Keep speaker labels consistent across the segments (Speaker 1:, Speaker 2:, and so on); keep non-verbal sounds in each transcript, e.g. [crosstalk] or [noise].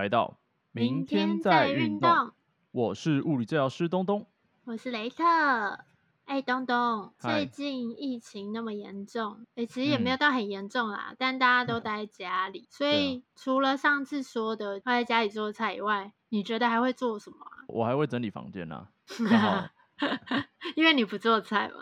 Speaker 1: 来到
Speaker 2: 明天再运动。
Speaker 1: 我是物理治疗师东东。
Speaker 2: 我是雷特。哎，东东，最近疫情那么严重，哎，其实也没有
Speaker 1: 嗯
Speaker 2: 到很严重啦，但大家都待在家里，所以除了上次说的待在家里做菜以外，你觉得还会做什么啊？
Speaker 1: 我还会整理房间呢、[laughs] 刚好 [laughs]
Speaker 2: 因为你不做菜嘛，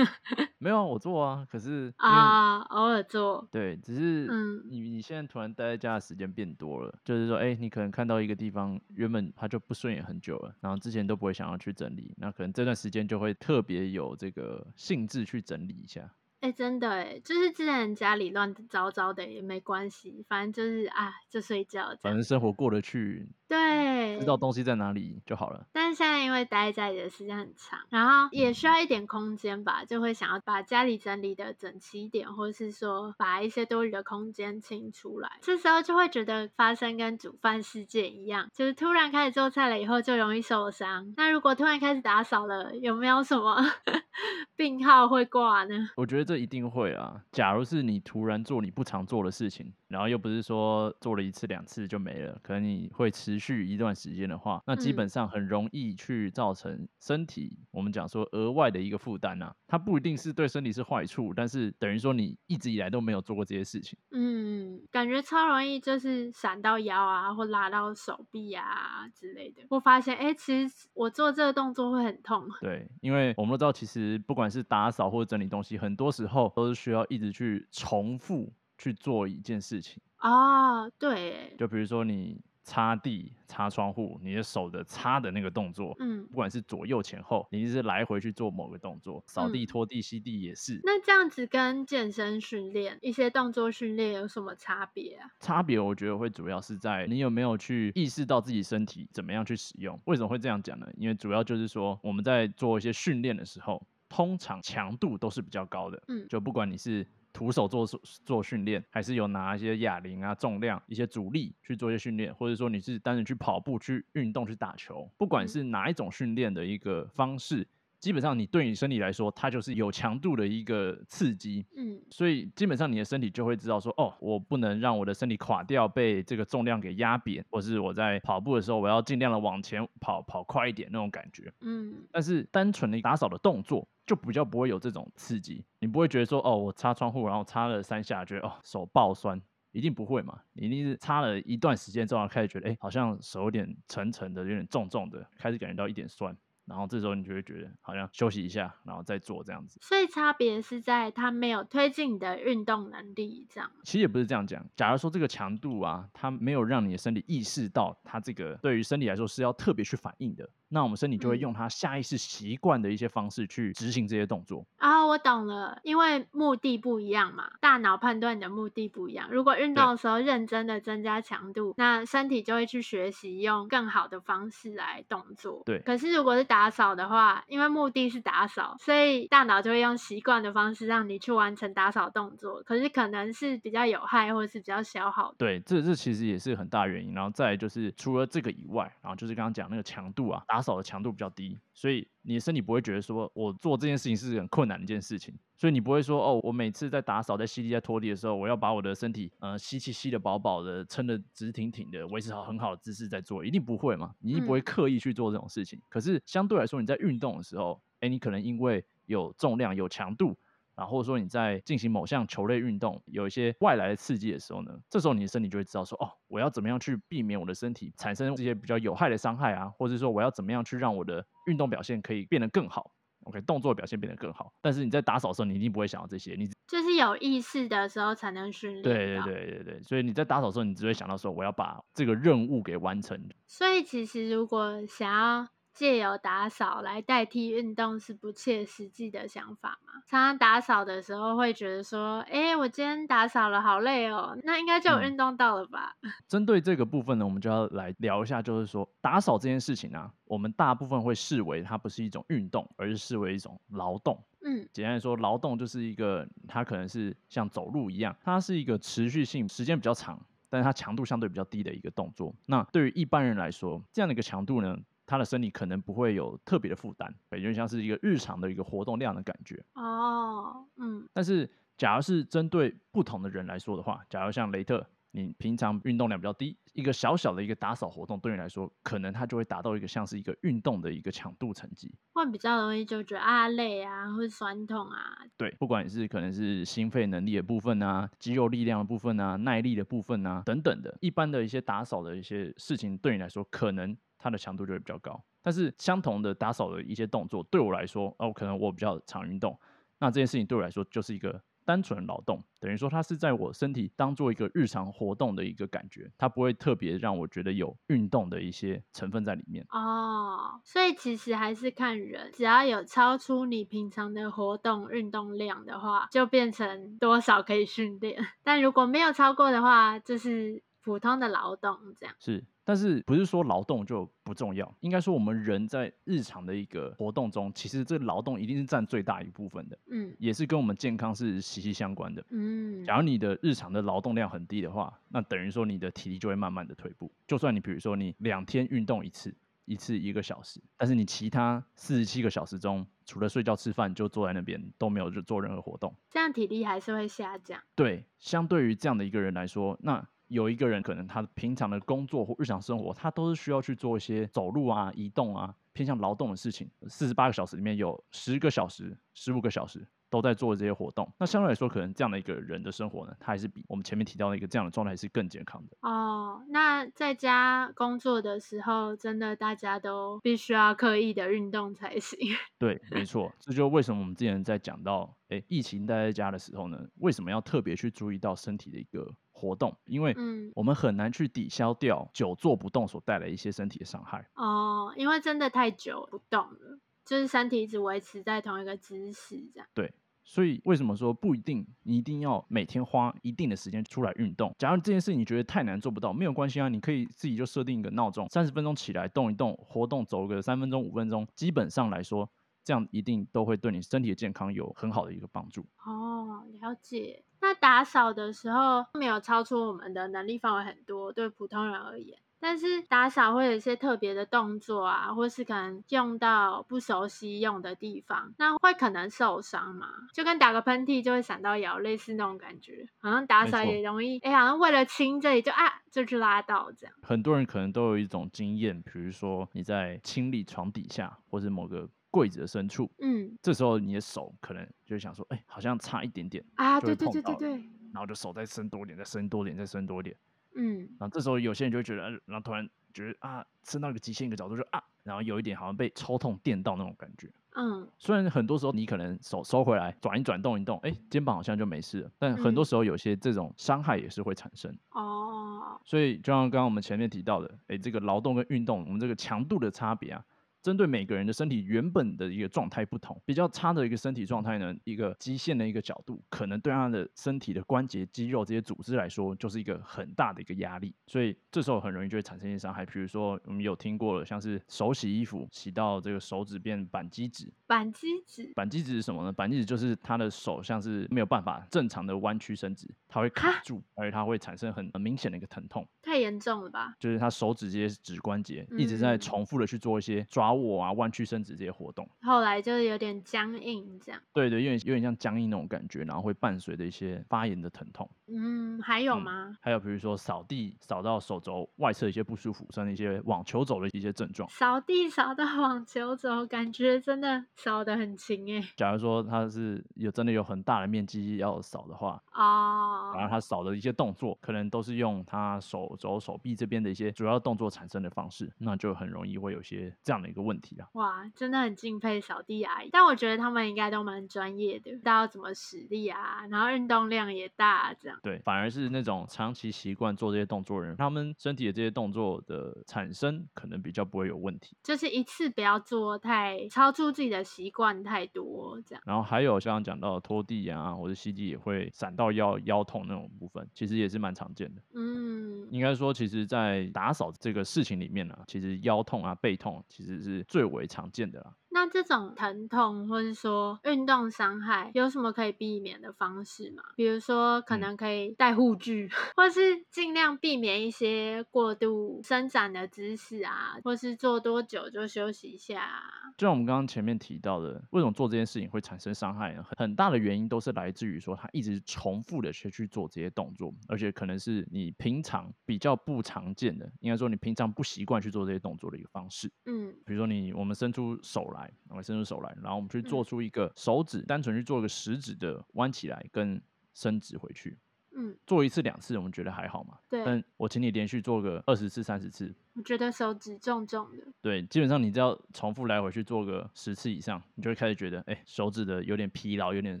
Speaker 2: [laughs]
Speaker 1: 没有啊，我做啊，可是
Speaker 2: 啊，偶尔做，
Speaker 1: 对，只是
Speaker 2: 嗯
Speaker 1: 你你现在突然待在家的时间变多了，就是说，哎、你可能看到一个地方原本它就不顺眼很久了，然后之前都不会想要去整理，那可能这段时间就会特别有这个兴致去整理一下。
Speaker 2: 哎，真的哎，就是之前家里乱糟糟的也没关系，反正就是啊，就睡觉，
Speaker 1: 反正生活过得去，
Speaker 2: 对，
Speaker 1: 知道东西在哪里就好了。
Speaker 2: 但是现在因为待在家里的时间很长，然后也需要一点空间吧，就会想要把家里整理的整齐一点，或是说把一些多余的空间清出来。这时候就会觉得发生跟煮饭事件一样，就是突然开始做菜了以后就容易受伤。那如果突然开始打扫了，有没有什么 [laughs] 病号会挂呢？
Speaker 1: 我觉得这一定会啊。假如是你突然做你不常做的事情，然后又不是说做了一次两次就没了，可能你会持续一段时间的话，那基本
Speaker 2: 嗯
Speaker 1: 上很容易去造成身体我们讲说额外的一个负担啊。它不一定是对身体是坏处，但是等于说你一直以来都没有做过这些事情。
Speaker 2: 嗯，感觉超容易就是闪到腰啊，或拉到手臂啊之类的。我发现，哎、其实我做这个动作会很痛。
Speaker 1: 对，因为我们都知道，其实不管是打扫或者整理东西，很多时候都是需要一直去重复去做一件事情。
Speaker 2: 哦，对，
Speaker 1: 就比如说你擦地、擦窗户，你的手的擦的那个动作，
Speaker 2: 嗯，
Speaker 1: 不管是左右前后，你一直来回去做某个动作，扫地、
Speaker 2: 嗯
Speaker 1: 拖地、吸地也是。
Speaker 2: 那这样子跟健身训练、一些动作训练有什么差别啊？
Speaker 1: 差别我觉得会主要是在你有没有去意识到自己身体怎么样去使用。为什么会这样讲呢？因为主要就是说我们在做一些训练的时候，通常强度都是比较高的。
Speaker 2: 嗯
Speaker 1: 就不管你是徒手做做训练，还是有拿一些哑铃啊、重量、一些阻力去做一些训练，或者说你是单纯去跑步、去运动、去打球，不管
Speaker 2: 嗯。
Speaker 1: 是哪一种训练的一个方式，基本上你对你身体来说，它就是有强度的一个刺激。
Speaker 2: 嗯。
Speaker 1: 所以基本上你的身体就会知道说，哦，我不能让我的身体垮掉，被这个重量给压扁，或是我在跑步的时候，我要尽量的往前跑，跑快一点那种感觉。
Speaker 2: 嗯。
Speaker 1: 但是单纯的打扫的动作就比较不会有这种刺激，你不会觉得说哦，我擦窗户，然后擦了三下，觉得哦手爆酸，一定不会嘛，你一定是擦了一段时间之后开始觉得哎，好像手有点沉沉的，有点重重的，开始感觉到一点酸，然后这时候你就会觉得好像休息一下，然后再做这样子。
Speaker 2: 所以差别是在它没有推进你的运动能力，这样。
Speaker 1: 其实也不是这样讲，假如说这个强度啊，它没有让你的身体意识到它这个对于身体来说是要特别去反应的，那我们身体就会
Speaker 2: 嗯
Speaker 1: 用它下意识习惯的一些方式去执行这些动作。
Speaker 2: 啊，我懂了，因为目的不一样嘛，大脑判断你的目的不一样。如果运动的时候认真的增加强度，那身体就会去学习用更好的方式来动作。
Speaker 1: 对
Speaker 2: 可是如果是打扫的话，因为目的是打扫，所以大脑就会用习惯的方式让你去完成打扫动作。可是可能是比较有害，或者是比较消耗的。
Speaker 1: 对，这这其实也是很大原因。然后再来就是除了这个以外，然后就是刚刚讲那个强度啊，打扫的强度比较低，所以你的身体不会觉得说我做这件事情是很困难的一件事情，所以你不会说哦，我每次在打扫、在吸地、在拖地的时候，我要把我的身体呃吸气吸的饱饱的，撑的直挺挺的，维持好很好的姿势在做，一定不会嘛，你一定不会
Speaker 2: 嗯
Speaker 1: 刻意去做这种事情。可是相对来说，你在运动的时候，哎，你可能因为有重量、有强度。然后说你在进行某项球类运动有一些外来的刺激的时候呢，这时候你的身体就会知道说，哦，我要怎么样去避免我的身体产生这些比较有害的伤害啊，或者说我要怎么样去让我的运动表现可以变得更好，OK，动作表现变得更好。但是你在打扫的时候，你一定不会想到这些，你
Speaker 2: 就是有意识的时候才能训练。
Speaker 1: 对对。对对对，所以你在打扫的时候，你只会想到说，我要把这个任务给完成。
Speaker 2: 所以其实如果想要借由打扫来代替运动，是不切实际的想法嘛？常常打扫的时候会觉得说，哎，我今天打扫了，好累哦，那应该就有
Speaker 1: 嗯
Speaker 2: 运动到了吧？[laughs]
Speaker 1: 针对这个部分呢，我们就要来聊一下，就是说打扫这件事情啊，我们大部分会视为它不是一种运动，而是视为一种劳动。
Speaker 2: 嗯
Speaker 1: 简单来说，劳动就是一个，它可能是像走路一样，它是一个持续性时间比较长，但是它强度相对比较低的一个动作。那对于一般人来说，这样的一个强度呢，他的身体可能不会有特别的负担，也就像是一个日常的一个活动量的感觉。
Speaker 2: 哦，嗯
Speaker 1: 但是，假如是针对不同的人来说的话，假如像雷特，你平常运动量比较低，一个小小的一个打扫活动，对你来说，可能他就会达到一个像是一个运动的一个强度成绩。
Speaker 2: 会比较容易就觉得啊累啊，或者酸痛啊。
Speaker 1: 对，不管是可能是心肺能力的部分啊，肌肉力量的部分啊，耐力的部分啊，等等的，一般的一些打扫的一些事情，对你来说，可能它的强度就会比较高。但是相同的打扫的一些动作，对我来说，哦，可能我比较常运动，那这件事情对我来说就是一个。单纯劳动等于说，它是在我身体当做一个日常活动的一个感觉，它不会特别让我觉得有运动的一些成分在里面。
Speaker 2: 哦，所以其实还是看人，只要有超出你平常的活动运动量的话，就变成多少可以训练；[laughs] 但如果没有超过的话，就是普通的劳动这样。
Speaker 1: 是。但是不是说劳动就不重要？应该说我们人在日常的一个活动中，其实这劳动一定是占最大一部分的，嗯，也是跟我们健康是息息相关的，嗯。假如你的日常的劳动量很低的话，那等于说你的体力就会慢慢的退步。就算你比如说你两天运动一次，一次一个小时，但是你其他四十七个小时中，除了睡觉吃饭，就坐在那边都没有做任何活动，
Speaker 2: 这样体力还是会下降。
Speaker 1: 对，相对于这样的一个人来说，那。有一个人可能他平常的工作或日常生活，他都是需要去做一些走路啊、移动啊、偏向劳动的事情。四十八个小时里面有十个小时、十五个小时都在做这些活动。那相对来说，可能这样的一个人的生活呢，他还是比我们前面提到的一个这样的状态是更健康的。
Speaker 2: 哦，那在家工作的时候，真的大家都必须要刻意的运动才行。[laughs]
Speaker 1: 对，没错，这就为什么我们之前在讲到，哎，疫情待在家的时候呢，为什么要特别去注意到身体的一个。活动，因为我们很难去抵消掉久坐不动所带来一些身体的伤害。
Speaker 2: 哦，因为真的太久不动了，就是身体一直维持在同一个姿势这样。
Speaker 1: 对，所以为什么说不一定你一定要每天花一定的时间出来运动？假如这件事你觉得太难做不到，没有关系啊，你可以自己就设定一个闹钟，三十分钟起来动一动，活动走个三分钟五分钟，基本上来说。这样一定都会对你身体的健康有很好的一个帮助。
Speaker 2: 哦，了解。那打扫的时候没有超出我们的能力范围很多，对普通人而言。但是打扫会有一些特别的动作啊，或是可能用到不熟悉用的地方，那会可能受伤嘛？就跟打个喷嚏就会闪到腰，类似那种感觉。好像打扫也容易，哎，好像为了清这里就啊就去拉到这样。
Speaker 1: 很多人可能都有一种经验，比如说你在清理床底下，或是某个。柜子的深处，嗯，这时候你的手可能就想说，哎，好像差一点点
Speaker 2: 啊，对对对对对，
Speaker 1: 然后就手再伸多点，再伸多点，再伸多点，嗯，然后这时候有些人就会觉得，然后突然觉得啊，伸到一个极限一个角度就啊，然后有一点好像被抽痛电到那种感觉，嗯，虽然很多时候你可能手收回来转一转动一动，哎，肩膀好像就没事了，但很多时候有些这种伤害也是会产生。哦，所以就像刚刚我们前面提到的，哎，这个劳动跟运动，我们这个强度的差别啊。针对每个人的身体原本的一个状态不同，比较差的一个身体状态呢，一个极限的一个角度，可能对他的身体的关节、肌肉这些组织来说，就是一个很大的一个压力，所以这时候很容易就会产生一些伤害。比如说，我们有听过了，像是手洗衣服，洗到这个手指变板机指。
Speaker 2: 板机指，
Speaker 1: 板机指是什么呢？板机指就是他的手像是没有办法正常的弯曲伸直，它会卡住，而且它会产生很很明显的一个疼痛。
Speaker 2: 太严重了吧？
Speaker 1: 就是他手指这些指关节一直在重复的去做一些抓。握啊，弯曲伸直这些活动，
Speaker 2: 后来就是有点僵硬这样。
Speaker 1: 对对，有点有点像僵硬那种感觉，然后会伴随着一些发炎的疼痛。
Speaker 2: 嗯，还有吗？
Speaker 1: 还有比如说扫地扫到手肘外侧一些不舒服，像一些网球肘的一些症状。
Speaker 2: 扫地扫到 [laughs] 网球肘，感觉真的扫得很轻哎。
Speaker 1: 假如说他是有真的有很大的面积要扫的话，哦，然后他扫的一些动作，可能都是用他手肘、手臂这边的一些主要动作产生的方式，那就很容易会有些这样的一个。问题啊！
Speaker 2: 哇，真的很敬佩扫地阿姨，但我觉得他们应该都蛮专业的，知道怎么使力啊，然后运动量也大，这样。
Speaker 1: 对，反而是那种长期习惯做这些动作的人，他们身体的这些动作的产生可能比较不会有问题。
Speaker 2: 就是一次不要做太超出自己的习惯太多，这样。
Speaker 1: 然后还有刚刚讲到拖地啊，或者吸地也会闪到腰腰痛那种部分，其实也是蛮常见的。嗯，应该说，其实，在打扫这个事情里面呢，其实腰痛啊、背痛其实是。是最为常见的啦。
Speaker 2: 那那这种疼痛或者说运动伤害，有什么可以避免的方式吗？比如说，可能可以戴护具，或是尽量避免一些过度伸展的姿势啊，或是做多久就休息一下。
Speaker 1: 就像我们刚刚前面提到的，为什么做这件事情会产生伤害呢？很大的原因都是来自于说，他一直重复的去去做这些动作，而且可能是你平常比较不常见的，应该说你平常不习惯去做这些动作的一个方式。
Speaker 2: 嗯，
Speaker 1: 比如说你我们伸出手来，我们伸出手来，然后我们去做出一个手指，单纯去做一个食指的弯起来跟伸直回去。
Speaker 2: 嗯，
Speaker 1: 做一次两次，我们觉得还好嘛。
Speaker 2: 对。
Speaker 1: 但我请你连续做个二十次、三十次。
Speaker 2: 我觉得手指重重的。
Speaker 1: 对，基本上你只要重复来回去做个十次以上，你就会开始觉得，哎，手指的有点疲劳、有点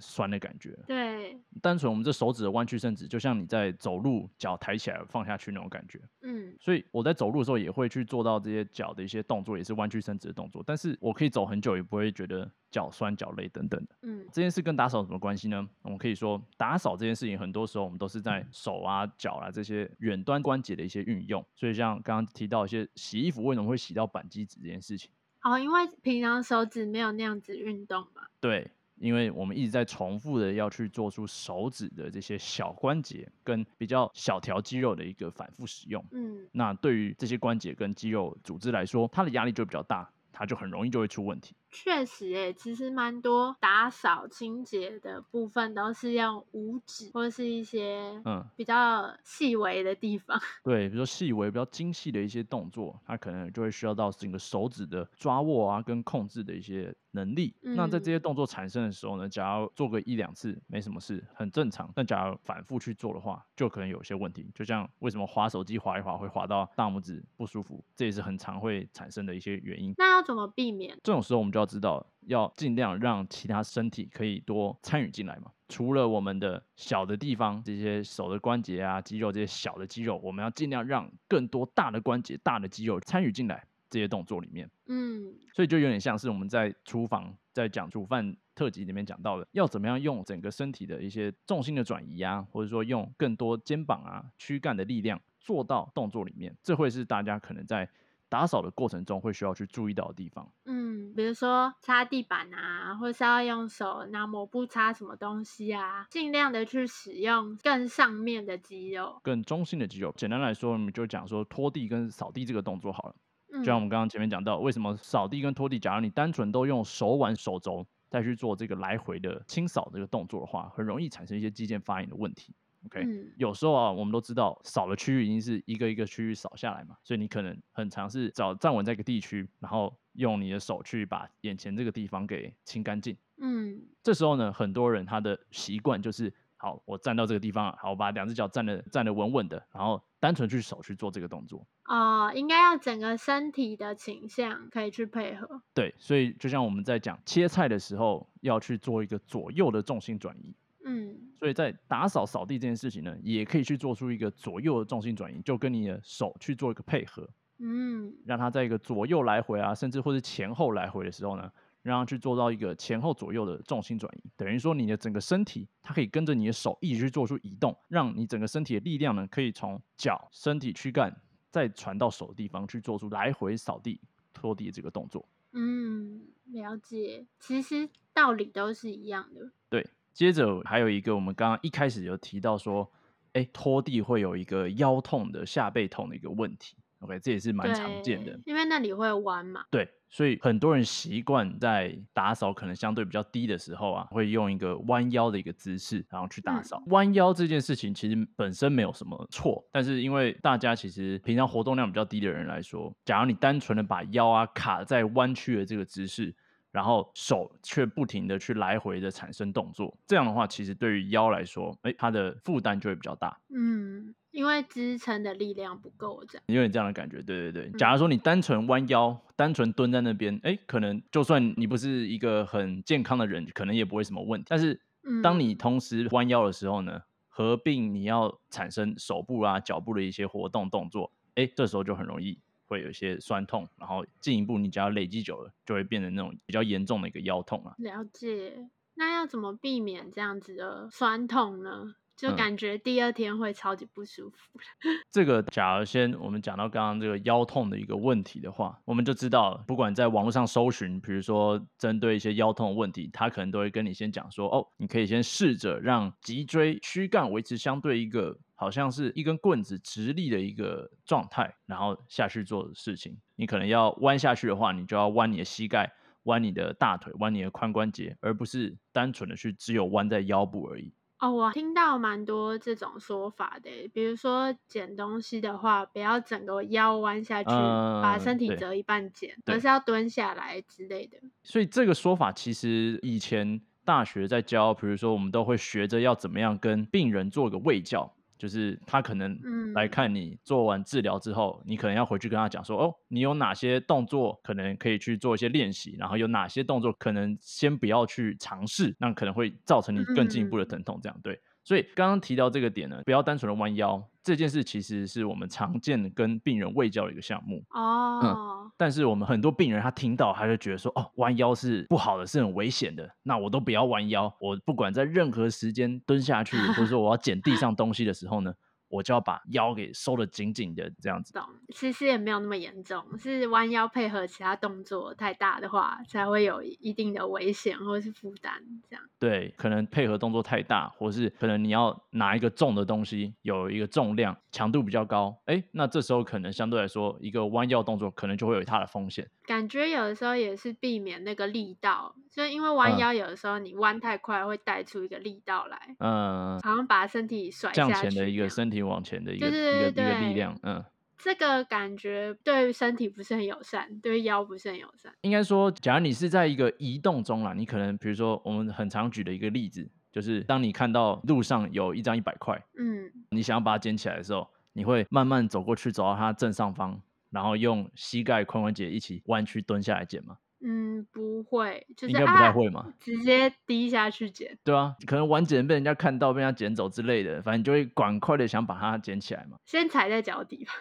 Speaker 1: 酸的感觉。
Speaker 2: 对。
Speaker 1: 单纯我们这手指的弯曲伸直，就像你在走路脚抬起来放下去那种感觉。
Speaker 2: 嗯。
Speaker 1: 所以我在走路的时候也会去做到这些脚的一些动作，也是弯曲伸直的动作。但是我可以走很久，也不会觉得脚酸、脚累等等的。
Speaker 2: 嗯。
Speaker 1: 这件事跟打扫有什么关系呢？我们可以说，打扫这件事情，很多时候我们都是在手啊、脚啊这些远端关节的一些运用。所以像刚刚提到一些洗衣服。为什么会洗到板机指这件事情？
Speaker 2: 哦，因为平常手指没有那样子运动嘛。
Speaker 1: 对，因为我们一直在重复的要去做出手指的这些小关节跟比较小条肌肉的一个反复使用。
Speaker 2: 嗯，
Speaker 1: 那对于这些关节跟肌肉组织来说，它的压力就比较大。它就很容易就会出问题。
Speaker 2: 确实，诶，其实蛮多打扫清洁的部分都是用五指或是一些嗯比较细微的地方。[laughs]
Speaker 1: 对，比如说细微、比较精细的一些动作，它可能就会需要到整个手指的抓握啊跟控制的一些能力。那在这些动作产生的时候呢，假如做个一两次没什么事，很正常。但假如反复去做的话，就可能有些问题。就像为什么滑手机滑一滑会滑到大拇指不舒服，这也是很常会产生的一些原因。
Speaker 2: 那要怎么避免？
Speaker 1: 这种时候我们就要知道，要尽量让其他身体可以多参与进来嘛。除了我们的小的地方，这些手的关节啊、肌肉这些小的肌肉，我们要尽量让更多大的关节、大的肌肉参与进来这些动作里面。
Speaker 2: 嗯，
Speaker 1: 所以就有点像是我们在厨房在讲煮饭特辑里面讲到的，要怎么样用整个身体的一些重心的转移啊，或者说用更多肩膀啊、躯干的力量做到动作里面，这会是大家可能在。打扫的过程中会需要去注意到的地方，
Speaker 2: 嗯，比如说擦地板啊，或是要用手拿抹布擦什么东西啊，尽量的去使用更上面的肌肉，
Speaker 1: 更中心的肌肉。简单来说，我们就讲说拖地跟扫地这个动作好了。就像我们刚刚前面讲到，为什么扫地跟拖地，假如你单纯都用手腕、手肘再去做这个来回的清扫这个动作的话，很容易产生一些肌腱发炎的问题。OK，有时候啊，我们都知道扫的区域已经是一个一个区域扫下来嘛，所以你可能很尝试找站稳在一个地区，然后用你的手去把眼前这个地方给清干净。
Speaker 2: 嗯，
Speaker 1: 这时候呢，很多人他的习惯就是，好，我站到这个地方，好，我把两只脚站的站的稳稳的，然后单纯去手去做这个动作。
Speaker 2: 哦，应该要整个身体的倾向可以去配合。
Speaker 1: 对，所以就像我们在讲切菜的时候，要去做一个左右的重心转移。
Speaker 2: 嗯，
Speaker 1: 所以在打扫扫地这件事情呢，也可以去做出一个左右的重心转移，就跟你的手去做一个配合，
Speaker 2: 嗯，
Speaker 1: 让它在一个左右来回啊，甚至或是前后来回的时候呢，让它去做到一个前后左右的重心转移，等于说你的整个身体它可以跟着你的手一直去做出移动，让你整个身体的力量呢，可以从脚、身体、躯干再传到手的地方去做出来回扫地、拖地这个动作。
Speaker 2: 嗯，了解，其实道理都是一样的。
Speaker 1: 对。接着还有一个，我们刚刚一开始有提到说，哎，拖地会有一个腰痛的、下背痛的一个问题。OK，这也是蛮常见的，
Speaker 2: 因为那里会弯嘛。
Speaker 1: 对，所以很多人习惯在打扫可能相对比较低的时候啊，会用一个弯腰的一个姿势，然后去打扫。弯腰这件事情其实本身没有什么错，但是因为大家其实平常活动量比较低的人来说，假如你单纯的把腰啊卡在弯曲的这个姿势。然后手却不停的去来回的产生动作，这样的话，其实对于腰来说，哎，它的负担就会比较大。
Speaker 2: 嗯，因为支撑的力量不够，这样
Speaker 1: 有点这样的感觉。对对对，假如说你单纯弯腰，单纯蹲在那边，哎，可能就算你不是一个很健康的人，可能也不会什么问题。但是，当你同时弯腰的时候呢，合并你要产生手部啊、脚部的一些活动动作，哎，这时候就很容易。会有一些酸痛，然后进一步你只要累积久了，就会变成那种比较严重的一个腰痛了。
Speaker 2: 了解，那要怎么避免这样子的酸痛呢？就
Speaker 1: 嗯
Speaker 2: 感觉第二天会超级不舒服。[laughs]
Speaker 1: 这个假如先我们讲到刚刚这个腰痛的一个问题的话，我们就知道了，不管在网络上搜寻，比如说针对一些腰痛的问题，他可能都会跟你先讲说，哦，你可以先试着让脊椎躯干维持相对一个好像是一根棍子直立的一个状态，然后下去做的事情。你可能要弯下去的话，你就要弯你的膝盖。弯你的大腿，弯你的髋关节，而不是单纯的去只有弯在腰部而已。
Speaker 2: 哦，我听到蛮多这种说法的欸，比如说捡东西的话，不要整个腰弯下去，把身体折一半捡，而是要蹲下来之类的。
Speaker 1: 所以这个说法其实以前大学在教，比如说我们都会学着要怎么样跟病人做个喂教，就是他可能来
Speaker 2: 嗯。
Speaker 1: 看你做完治疗之后，你可能要回去跟他讲说，哦，你有哪些动作可能可以去做一些练习，然后有哪些动作可能先不要去尝试，那可能会造成你更进一步的
Speaker 2: 嗯。
Speaker 1: 疼痛，这样对。所以刚刚提到这个点呢，不要单纯的弯腰，这件事其实是我们常见的跟病人卫教的一个项目。
Speaker 2: 哦，
Speaker 1: 但是我们很多病人他听到，他就觉得说，哦，弯腰是不好的，是很危险的，那我都不要弯腰，我不管在任何时间蹲下去，或者说我要捡地上东西的时候呢，我就要把腰给收得紧紧的，这样子。
Speaker 2: 懂。其实也没有那么严重，是弯腰配合其他动作太大的话，才会有一定的危险或是负担这样。
Speaker 1: 对，可能配合动作太大，或是可能你要拿一个重的东西，有一个重量，强度比较高，哎，那这时候可能相对来说，一个弯腰动作可能就会有它的风险。
Speaker 2: 感觉有的时候也是避免那个力道，就因为弯
Speaker 1: 嗯
Speaker 2: 腰有的时候你弯太快会带出一个力道来，
Speaker 1: 嗯，
Speaker 2: 好像把身体甩
Speaker 1: 向前的一个身体往前的一个一个一个力量，嗯。
Speaker 2: 这个感觉对身体不是很友善，对腰不是很友善。
Speaker 1: 应该说，假如你是在一个移动中啦，你可能比如说我们很常举的一个例子，就是当你看到路上有一张一百块，
Speaker 2: 嗯，
Speaker 1: 你想要把它捡起来的时候，你会慢慢走过去，走到它正上方，然后用膝盖、髋关节一起弯曲蹲下来捡嘛？
Speaker 2: 嗯，不会，就是
Speaker 1: 应该不太
Speaker 2: 啊
Speaker 1: 会嘛？
Speaker 2: 直接低下去捡。
Speaker 1: 对啊，可能晚捡被人家看到，被人家捡走之类的，反正你就会赶快的想把它捡起来嘛。
Speaker 2: 先踩在脚底吧。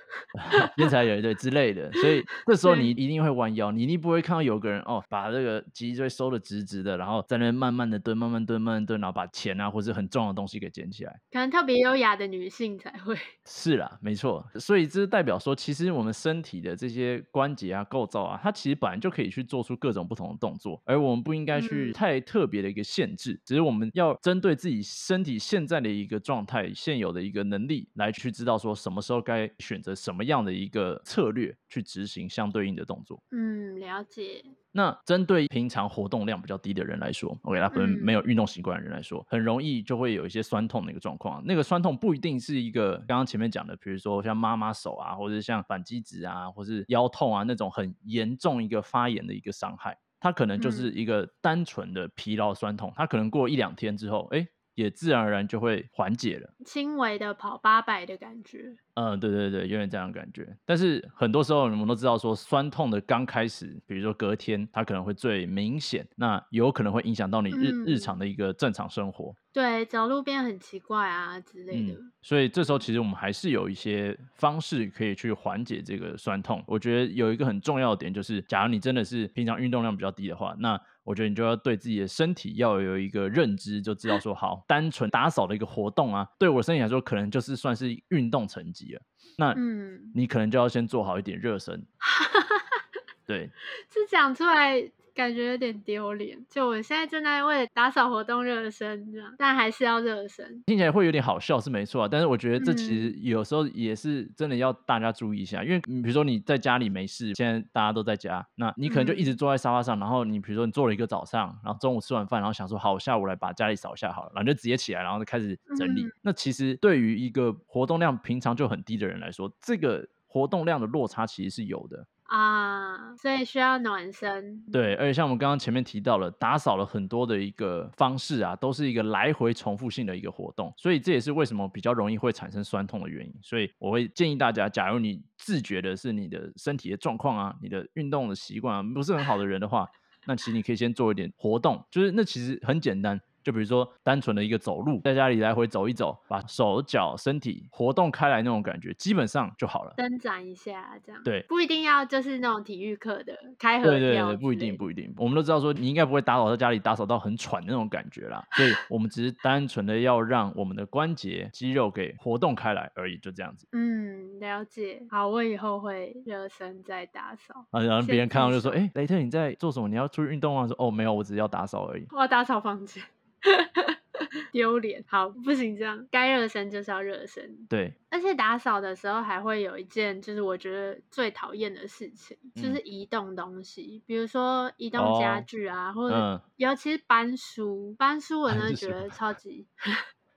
Speaker 1: 边才有一对之类的，所以这时候你一定会弯腰，你一定不会看到有个人哦，把这个脊椎收的直直的，然后在那边慢慢的蹲，慢慢蹲，慢慢蹲，然后把钱啊或者很重的东西给捡起来。
Speaker 2: 可能特别优雅的女性才会。
Speaker 1: 是啦，没错，所以这代表说，其实我们身体的这些关节啊、构造啊，它其实本来就可以去做出各种不同的动作，而我们不应该去
Speaker 2: 嗯
Speaker 1: 太特别的一个限制，只是我们要针对自己身体现在的一个状态、现有的一个能力，来去知道说什么时候该选择什么样的一个策略去执行相对应的动作。
Speaker 2: 嗯，了解。
Speaker 1: 那针对平常活动量比较低的人来说，OK，他可能没
Speaker 2: 嗯
Speaker 1: 有运动习惯的人来说，很容易就会有一些酸痛的一个状况。那个酸痛不一定是一个刚刚前面讲的，比如说像妈妈手啊，或者像反肌指啊，或是腰痛啊那种很严重一个发炎的一个伤害，它可能就是
Speaker 2: 嗯
Speaker 1: 一个单纯的疲劳酸痛，它可能过一两天之后，哎，也自然而然就会缓解了。
Speaker 2: 轻微的跑八百的感觉。
Speaker 1: 嗯，对对对，有点这样的感觉。但是很多时候我们都知道说，酸痛的刚开始，比如说隔天，它可能会最明显，那有可能会影响到你日、日
Speaker 2: 嗯
Speaker 1: 常的一个正常生活。
Speaker 2: 对，走路变很奇怪啊之类的。
Speaker 1: 嗯，所以这时候其实我们还是有一些方式可以去缓解这个酸痛。我觉得有一个很重要的点就是，假如你真的是平常运动量比较低的话，那我觉得你就要对自己的身体要有一个认知，就知道说，好，单纯打扫的一个活动啊，对我身体来说，可能就是算是运动成绩了。那
Speaker 2: 嗯，
Speaker 1: 你可能就要先做好一点热身。[laughs] 对，
Speaker 2: 是讲出来感觉有点丢脸。就我现在正在为了打扫活动热身，这样，但还是要热身。
Speaker 1: 听起来会有点好笑是没错啊，但是我觉得这其
Speaker 2: 嗯
Speaker 1: 实有时候也是真的要大家注意一下，因为嗯比如说你在家里没事，现在大家都在家，那你可能就一直
Speaker 2: 嗯
Speaker 1: 坐在沙发上，然后你比如说你坐了一个早上，然后中午吃完饭，然后想说好，我下午来把家里扫一下好了，然后就直接起来，然后就开始整理。
Speaker 2: 嗯
Speaker 1: 那其实对于一个活动量平常就很低的人来说，这个活动量的落差其实是有的。
Speaker 2: 啊，所以需要暖身。
Speaker 1: 对，而且像我们刚刚前面提到了，打扫了很多的一个方式啊，都是一个来回重复性的一个活动，所以这也是为什么比较容易会产生酸痛的原因。所以我会建议大家，假如你自觉的是你的身体的状况啊，你的运动的习惯啊不是很好的人的话，那其实你可以先做一点活动，就是那其实很简单，就比如说单纯的一个走路，在家里来回走一走，把手脚身体活动开来那种感觉，基本上就好了。
Speaker 2: 伸展一下这样。
Speaker 1: 对，
Speaker 2: 不一定要就是那种体育课的开合
Speaker 1: 对对对，不一定不一定，我们都知道说你应该不会打扫在家里打扫到很喘的那种感觉啦，所以我们只是单纯的要让我们的关节肌肉给活动开来而已，就这样子。
Speaker 2: 嗯，了解。好，我以后会热身再打扫。
Speaker 1: 啊，然后别人看到就说：“
Speaker 2: 自首
Speaker 1: 哎、雷特你在做什么？你要出去运动吗？”说：“哦，没有，我只是要打扫而已。
Speaker 2: 我要打扫房间，[laughs] 丢脸。好，不行这样，该热身就是要热身。”
Speaker 1: 对，
Speaker 2: 而且打扫的时候还会有一件，就是我觉得最讨厌的事情，就是
Speaker 1: 嗯
Speaker 2: 移动东西，比如说移动家
Speaker 1: 哦
Speaker 2: 具啊，或者
Speaker 1: 嗯
Speaker 2: 尤其是搬书，搬书我真的觉得超级。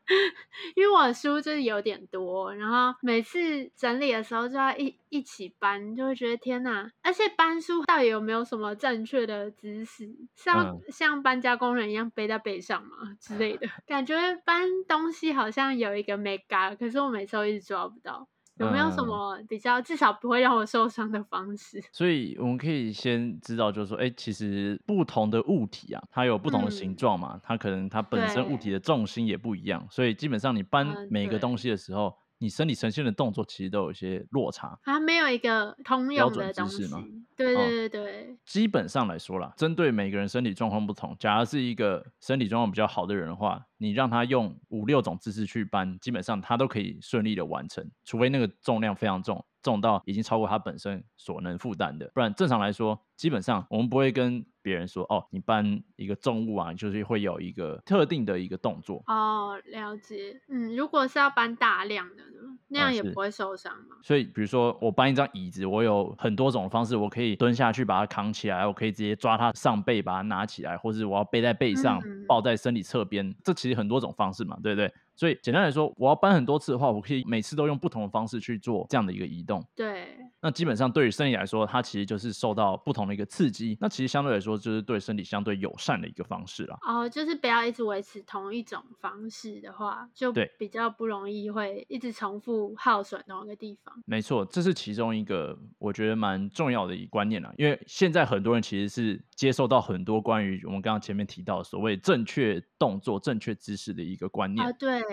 Speaker 2: [laughs] 因为我的书就是有点多，然后每次整理的时候就要一一起搬，就会觉得天哪！而且搬书到底有没有什么正确的姿势？是要
Speaker 1: 嗯
Speaker 2: 像搬家工人一样背在背上吗之类的？[laughs] 感觉搬东西好像有一个 m e g 可是我每次都一直抓不到。有没有什
Speaker 1: 嗯。
Speaker 2: 么比较至少不会让我受伤的方式？[laughs]
Speaker 1: 所以我们可以先知道，就是说，哎、其实不同的物体啊，它有不同的形
Speaker 2: 嗯。
Speaker 1: 状嘛，它可能它本身物体的重心也不一样，所以基本上你搬
Speaker 2: 嗯
Speaker 1: 每个东西的时候，你身体呈现的动作其实都有一些落差。
Speaker 2: 它没有一个通用的东西
Speaker 1: 姿势吗。
Speaker 2: 对
Speaker 1: 哦
Speaker 2: 对对对，
Speaker 1: 基本上来说啦，针对每个人身体状况不同，假如是一个身体状况比较好的人的话，你让他用五六种姿势去搬，基本上他都可以顺利的完成，除非那个重量非常重，重到已经超过他本身所能负担的，不然正常来说，基本上我们不会跟别人说，哦，你搬一个重物啊，就是会有一个特定的一个动作。
Speaker 2: 哦，了解。嗯，如果是要搬大量的呢，那样也不会受伤嘛。
Speaker 1: 所以，比如说我搬一张椅子，我有很多种方式，我可以蹲下去把它扛起来，我可以直接抓它上背把它拿起来，或是我要背在背上，
Speaker 2: 嗯
Speaker 1: 抱在身体侧边，这其实很多种方式嘛，对不对？所以简单来说，我要搬很多次的话，我可以每次都用不同的方式去做这样的一个移动。
Speaker 2: 对，
Speaker 1: 那基本上对于身体来说，它其实就是受到不同的一个刺激，那其实相对来说就是对身体相对友善的一个方式啦。
Speaker 2: 哦，就是不要一直维持同一种方式的话，就
Speaker 1: 对
Speaker 2: 比较不容易会一直重复耗损同一个地方。
Speaker 1: 没错，这是其中一个我觉得蛮重要的一个观念啦。因为现在很多人其实是接受到很多关于我们刚刚前面提到的所谓正确动作、正确姿势的一个观念。
Speaker 2: 啊，对，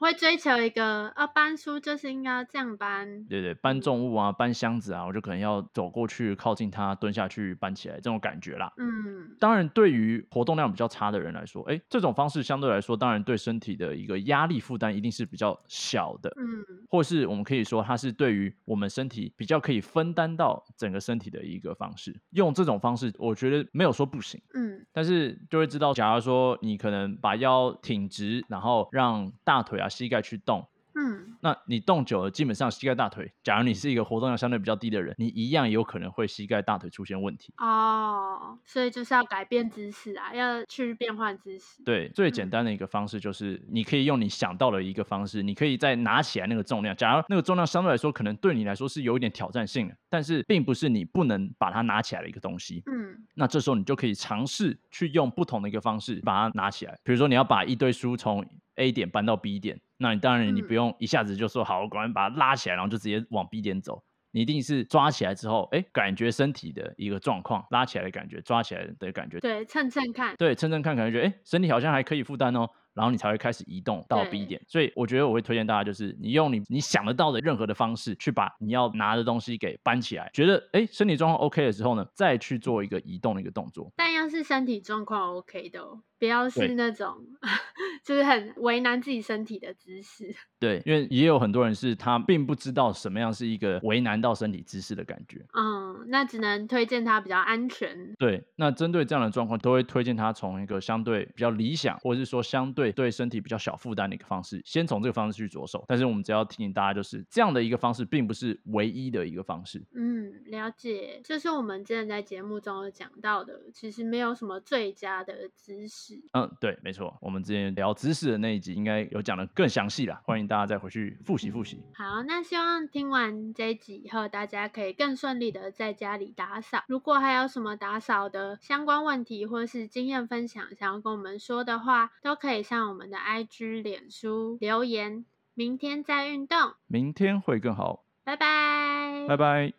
Speaker 2: 会追求一个啊，搬书就是应该这样搬。
Speaker 1: 对对，搬重物啊，搬箱子啊，我就可能要走过去靠近它，蹲下去搬起来这种感觉啦。
Speaker 2: 嗯，
Speaker 1: 当然，对于活动量比较差的人来说，哎，这种方式相对来说，当然对身体的一个压力负担一定是比较小的。
Speaker 2: 嗯，
Speaker 1: 或是我们可以说，它是对于我们身体比较可以分担到整个身体的一个方式。用这种方式，我觉得没有说不行，
Speaker 2: 嗯，
Speaker 1: 但是就会知道，假如说你可能把腰挺直，然后让大腿啊、膝盖去动。
Speaker 2: 嗯，
Speaker 1: 那你动久了，基本上膝盖、大腿，假如你是一个活动量相对比较低的人，你一样有可能会膝盖、大腿出现问题。
Speaker 2: 哦，所以就是要改变姿势啊，要去变换姿势。
Speaker 1: 对，最简
Speaker 2: 嗯
Speaker 1: 单的一个方式就是，你可以用你想到的一个方式，你可以再拿起来那个重量。假如那个重量相对来说可能对你来说是有一点挑战性的，但是并不是你不能把它拿起来的一个东西。
Speaker 2: 嗯，
Speaker 1: 那这时候你就可以尝试去用不同的一个方式把它拿起来。比如说你要把一堆书从 A 点搬到 B 点，那你当然你不
Speaker 2: 嗯
Speaker 1: 用一下子就说好，我赶快把它拉起来，然后就直接往 B 点走。你一定是抓起来之后，哎，感觉身体的一个状况，拉起来的感觉，抓起来的感觉，
Speaker 2: 对，蹭蹭看。
Speaker 1: 对，蹭蹭看，可能觉得哎，诶身体好像还可以负担哦，然后你才会开始移动到 B 点。所以我觉得我会推荐大家，就是你用你你想得到的任何的方式，去把你要拿的东西给搬起来，觉得哎身体状况 OK 的时候呢，再去做一个移动的一个动作。
Speaker 2: 但要是身体状况 OK 的哦，不要是那种 [laughs] 就是很为难自己身体的姿势。
Speaker 1: 对，因为也有很多人是他并不知道什么样是一个为难到身体姿势的感觉。
Speaker 2: 嗯，那只能推荐他比较安全。
Speaker 1: 对，那针对这样的状况，都会推荐他从一个相对比较理想，或者是说相对对身体比较小负担的一个方式，先从这个方式去着手。但是我们只要提醒大家，就是这样的一个方式，并不是唯一的一个方式。
Speaker 2: 嗯，了解，这是我们之前在节目中有讲到的，其实没有什么最佳的姿势。
Speaker 1: 嗯，对，没错，我们之前聊知识的那一集，应该有讲的更详细了，欢迎大家再回去复习复习。
Speaker 2: 好，那希望听完这一集以后，大家可以更顺利的在家里打扫。如果还有什么打扫的相关问题或是经验分享，想要跟我们说的话，都可以上我们的 IG、脸书留言。明天再运动，
Speaker 1: 明天会更好，
Speaker 2: 拜拜，
Speaker 1: 拜拜。